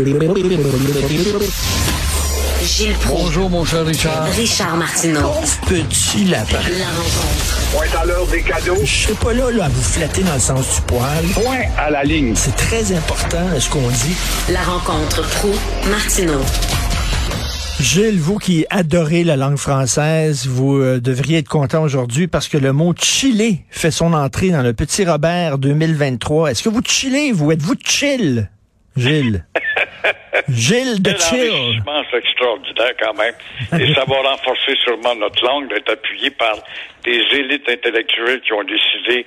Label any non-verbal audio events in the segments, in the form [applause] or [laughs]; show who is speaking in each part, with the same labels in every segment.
Speaker 1: Gilles Proulx.
Speaker 2: Bonjour, mon cher Richard.
Speaker 1: Richard Martineau.
Speaker 2: Petit lapin.
Speaker 1: La rencontre.
Speaker 3: Point à l'heure des cadeaux.
Speaker 2: Je serai pas là, là à vous flatter dans le sens du poil.
Speaker 3: Point à la ligne.
Speaker 2: C'est très important, ce qu'on dit.
Speaker 1: La rencontre pro martineau
Speaker 4: Gilles, vous qui adorez la langue française, vous euh, devriez être content aujourd'hui parce que le mot chiller fait son entrée dans le Petit Robert 2023. Est-ce que vous chillez, vous? Êtes-vous chill, Gilles? [laughs] Gilles de
Speaker 5: C'est un
Speaker 4: chill.
Speaker 5: c'est extraordinaire quand même. Et ça va renforcer sûrement notre langue d'être appuyé par des élites intellectuelles qui ont décidé.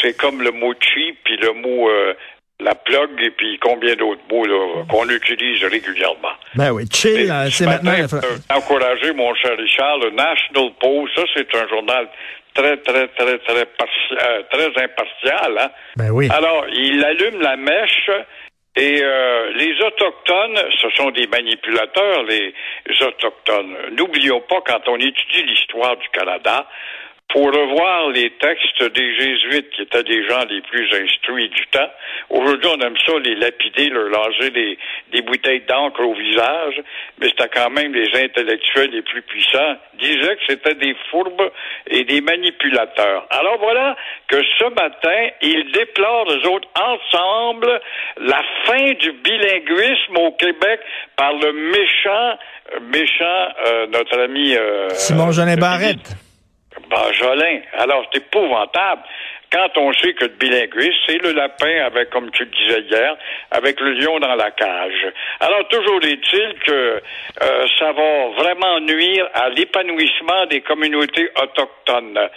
Speaker 5: C'est comme le mot chi, puis le mot euh, la plug, et puis combien d'autres mots qu'on utilise régulièrement.
Speaker 4: Ben oui, chill, c'est maintenant...
Speaker 5: euh, encourager mon cher Richard, le National Post, ça c'est un journal très, très, très, très, euh, très impartial. Hein?
Speaker 4: Ben oui.
Speaker 5: Alors, il allume la mèche et euh, les Autochtones, ce sont des manipulateurs, les Autochtones. N'oublions pas, quand on étudie l'histoire du Canada, pour revoir les textes des Jésuites, qui étaient des gens les plus instruits du temps. Aujourd'hui, on aime ça, les lapider, leur lancer des, des bouteilles d'encre au visage, mais c'était quand même les intellectuels les plus puissants, disaient que c'était des fourbes et des manipulateurs. Alors voilà que ce matin, ils déplorent, eux autres, ensemble, la fin du bilinguisme au Québec par le méchant, euh, méchant, euh, notre ami... euh,
Speaker 4: Simon Jolin
Speaker 5: euh,
Speaker 4: Barrette.
Speaker 5: Benjolin. Alors, c'est épouvantable. Quand on sait que le bilinguisme, c'est le lapin avec, comme tu le disais hier, avec le lion dans la cage. Alors, toujours est-il que euh, ça va vraiment nuire à l'épanouissement des communautés autochtones.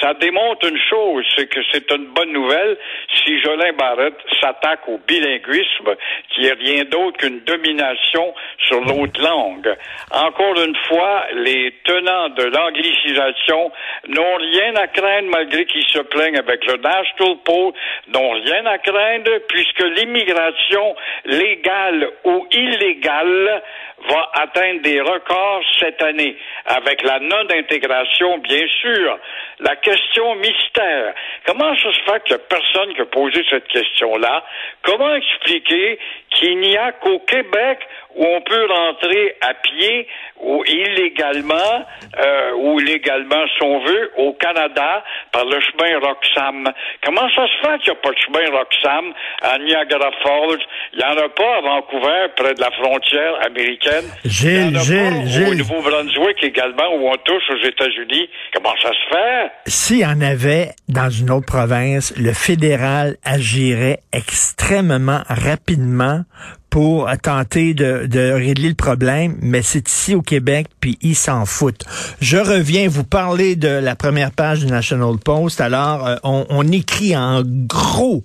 Speaker 5: Ça démontre une chose, c'est que c'est une bonne nouvelle si Jolin Barrette s'attaque au bilinguisme, qui est rien d'autre qu'une domination sur l'autre langue. Encore une fois, les tenants de l'anglicisation n'ont rien à craindre malgré qu'ils se plaignent avec National Post, n'ont rien à craindre puisque l'immigration légale ou illégale va atteindre des records cette année avec la non-intégration, bien sûr. La question mystère. Comment ça se fait qu'il n'y a personne qui a posé cette question-là? Comment expliquer qu'il n'y a qu'au Québec où on peut rentrer à pied ou illégalement euh, ou légalement si on veut au Canada par le chemin Roxham? Comment ça se fait qu'il n'y a pas de chemin Roxham à Niagara Falls? Il n'y en a pas à Vancouver, près de la frontière américaine.
Speaker 4: Gilles,
Speaker 5: Il y en a
Speaker 4: Gilles,
Speaker 5: pas Au
Speaker 4: Gilles.
Speaker 5: Nouveau-Brunswick également, où on touche aux États-Unis. Comment ça se fait?
Speaker 4: S'il y en avait dans une autre province, le fédéral agirait extrêmement rapidement pour tenter de, de régler le problème, mais c'est ici au Québec, puis ils s'en foutent. Je reviens vous parler de la première page du National Post. Alors, euh, on, on écrit en gros,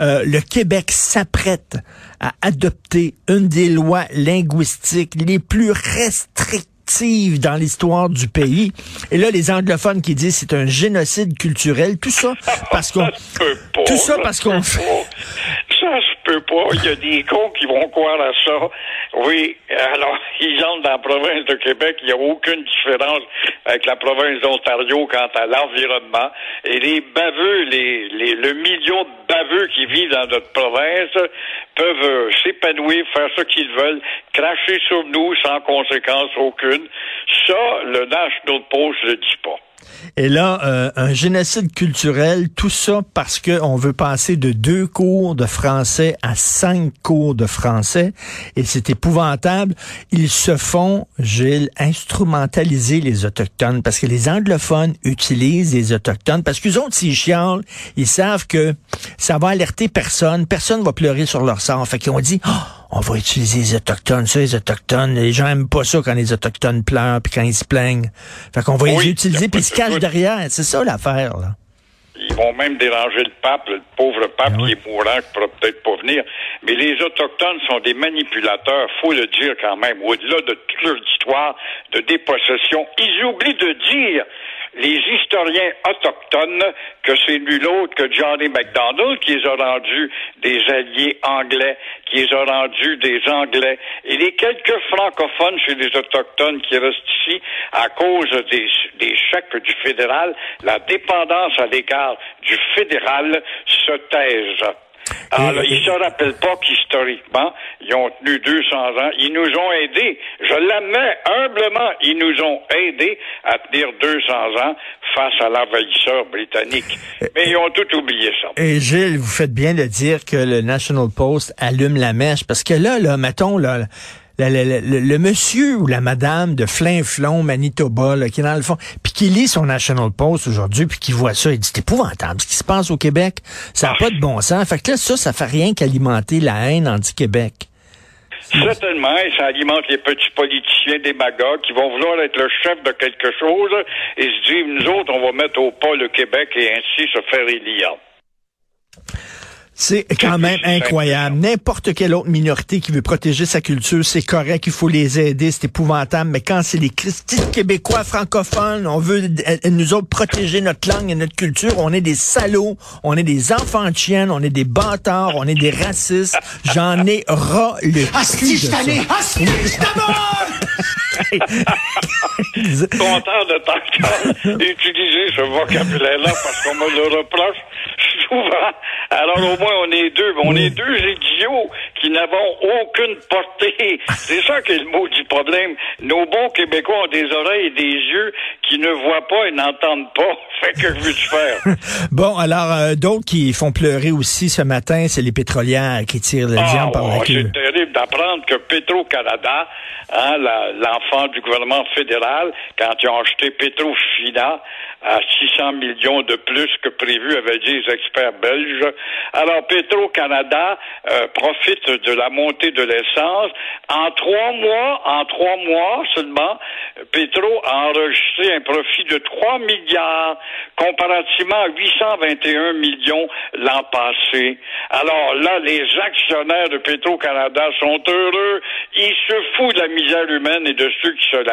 Speaker 4: euh, le Québec s'apprête à adopter une des lois linguistiques les plus restrictives dans l'histoire du pays. Et là, les anglophones qui disent c'est un génocide culturel, tout ça parce qu'on, [laughs] tout ça parce qu'on fait.
Speaker 5: Il y a des cons qui vont croire à ça. Oui, alors, [laughs] ils entrent dans la province de Québec. Il n'y a aucune différence avec la province d'Ontario quant à l'environnement. Et les baveux, les, les, le million de baveux qui vivent dans notre province peuvent euh, s'épanouir, faire ce qu'ils veulent, cracher sur nous sans conséquence aucune. Ça, le National Post ne le dit pas.
Speaker 4: Et là, euh, un génocide culturel, tout ça parce qu'on veut passer de deux cours de français à cinq cours de français. Et c'est épouvantable. Ils se font, Gilles, instrumentaliser les Autochtones parce que les anglophones utilisent les Autochtones parce qu'ils ont s'ils chialent, ils savent que ça va alerter personne. Personne va pleurer sur leur sort. Fait qu'ils ont dit, oh, on va utiliser les Autochtones. Ça, les Autochtones, les gens aiment pas ça quand les Autochtones pleurent puis quand ils se plaignent. Fait qu'on va
Speaker 5: Oui,
Speaker 4: les utiliser puis ils se cachent
Speaker 5: doute.
Speaker 4: derrière. C'est ça l'affaire, là.
Speaker 5: Ils vont même déranger le pape, le pauvre pape
Speaker 4: Ah oui.
Speaker 5: qui est mourant, qui pourra peut-être pas venir. Mais les Autochtones sont des manipulateurs, faut le dire quand même. Au-delà de toute leur histoire de dépossession, ils oublient de dire, les historiens autochtones, que c'est nul autre que Johnny MacDonald qui les a rendus des alliés anglais, qui les a rendus des Anglais. Et les quelques francophones chez les Autochtones qui restent ici, à cause des, des chèques du fédéral, la dépendance à l'égard du fédéral se taise. Alors, là, ils se rappellent pas qu'historiquement, ils ont tenu 200 ans. Ils nous ont aidés. Je l'admets humblement. Ils nous ont aidés à tenir 200 ans face à l'envahisseur britannique. Mais ils ont tout oublié ça.
Speaker 4: Et Gilles, vous faites bien de dire que le National Post allume la mèche, parce que là, là, mettons, là, le, le- le- le monsieur ou la madame de Flinflon, Manitoba, là, qui est dans le fond, puis qui lit son National Post aujourd'hui, puis qui voit ça, il dit, c'est épouvantable ce qui se passe au Québec. Ça n'a pas de bon sens. Fait que là, ça, ça fait rien qu'alimenter la haine anti-Québec.
Speaker 5: Certainement, et ça alimente les petits politiciens démagogues qui vont vouloir être le chef de quelque chose et se dire, nous autres, on va mettre au pas le Québec et ainsi se faire élire.
Speaker 4: C'est quand même incroyable. N'importe quelle autre minorité qui veut protéger sa culture, c'est correct, il faut les aider, c'est épouvantable. Mais quand c'est les Christiques québécois francophones, on veut euh, nous autres protéger notre langue et notre culture, on est des salauds, on est des enfants de chiennes, on est des bâtards, on est des racistes. J'en ai ras le cul de ça. [laughs]
Speaker 5: content de t'entendre [laughs] utiliser ce vocabulaire-là parce qu'on me le reproche souvent. Alors au moins on est deux, on est deux idiots qui n'avons aucune portée. [laughs] C'est ça qui est le mot du problème. Nos bons Québécois ont des oreilles et des yeux qui ne voient pas et n'entendent pas. [laughs] Fait que veux-tu faire? [laughs]
Speaker 4: Bon, alors, euh, d'autres qui font pleurer aussi ce matin, c'est les pétrolières qui tirent le diable par la
Speaker 5: oh,
Speaker 4: queue.
Speaker 5: c'est terrible d'apprendre que Petro-Canada, hein, l'enfant du gouvernement fédéral, quand ils ont acheté Petro-Fina à 600 millions de plus que prévu, avaient dit les experts belges. Alors, Petro-Canada euh, profite de la montée de l'essence. En trois mois, en trois mois seulement, Petro a enregistré un profit de 3 milliards comparativement à 821 millions l'an passé. Alors là, les actionnaires de Petro-Canada sont heureux. Ils se foutent de la misère humaine et de ceux qui se,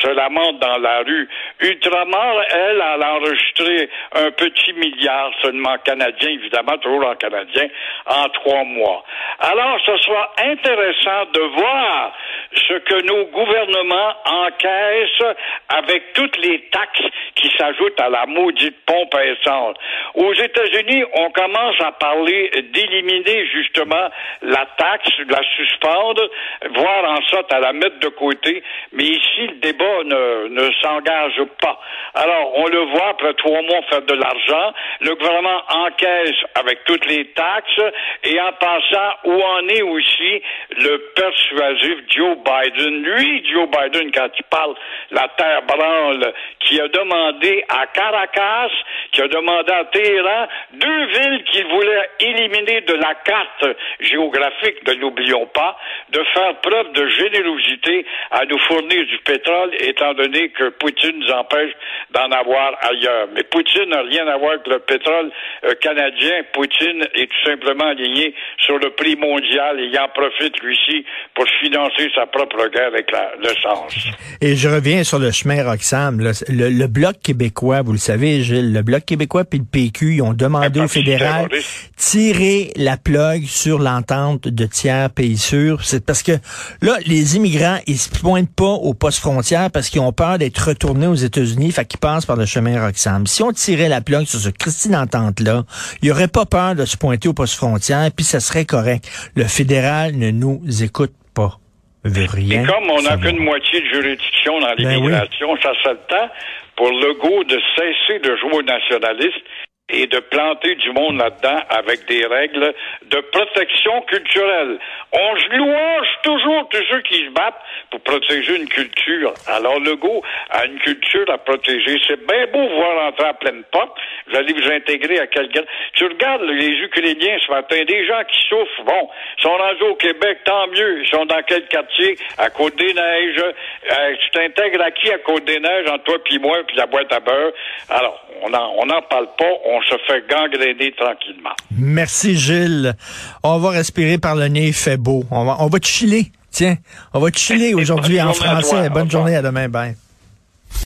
Speaker 5: se lamentent dans la rue. Ultramar, elle, elle a enregistré un petit milliard seulement canadien, évidemment, toujours en canadien, en trois mois. Alors, ce sera intéressant de voir ce que nos gouvernements encaissent avec toutes les taxes qui s'ajoutent à la maudite pompe à essence. Aux États-Unis, on commence à parler d'éliminer justement la taxe, de la suspendre, voire en sorte à la mettre de côté. Mais ici, le débat ne, ne s'engage pas. Alors, on le voit après trois mois faire de l'argent. Le gouvernement encaisse avec toutes les taxes et en passant où en est aussi le persuasif Joe Biden? Lui, Joe Biden, quand il parle la terre branle, qui a demandé à Caracas, qui a demandé à Téhéran, deux villes qu'il voulait éliminer de la carte géographique, ne l'oublions pas, de faire preuve de générosité à nous fournir du pétrole, étant donné que Poutine nous empêche d'en avoir ailleurs. Mais Poutine n'a rien à voir avec le pétrole euh, canadien. Poutine est tout simplement aligné sur le prix mondial et il en profite, lui-ci, pour financer sa propre guerre avec la- l'essence.
Speaker 4: Et je reviens sur le chemin Roxham. là. Le, le Bloc québécois, vous le savez, Gilles, le Bloc québécois puis le PQ, ils ont demandé au fédéral tirer la plug sur l'entente de tiers pays sûrs. C'est parce que là, les immigrants, ils se pointent pas aux postes frontières parce qu'ils ont peur d'être retournés aux États-Unis, fait qu'ils passent par le chemin Roxham. Si on tirait la plug sur ce Christine entente-là, il y aurait pas peur de se pointer aux postes frontières, puis ça serait correct. Le fédéral ne nous écoute pas. Rien
Speaker 5: Et comme on n'a qu'une moitié de juridiction dans
Speaker 4: Ben
Speaker 5: l'immigration, ça serait le temps pour Legault de cesser de jouer au nationaliste et de planter du monde là-dedans avec des règles de protection culturelle. On louange toujours tous ceux qui se battent pour protéger une culture. Alors Legault a une culture à protéger. C'est bien beau voir entrer à pleine porte. Vous allez vous intégrer à quelqu'un. Tu regardes les Ukrainiens ce matin, des gens qui souffrent. Bon, ils sont rendus au Québec, tant mieux. Ils sont dans quel quartier? À Côte-des-Neiges. Euh, tu t'intègres à qui à Côte-des-Neiges, entre toi puis moi, puis la boîte à beurre? Alors, on n'en on en parle pas. Se fait gangréner tranquillement.
Speaker 4: Merci, Gilles. On va respirer par le nez, il fait beau. On va, on va chiller. Tiens, on va chiller aujourd'hui en français. Bonne journée, à demain. Bye.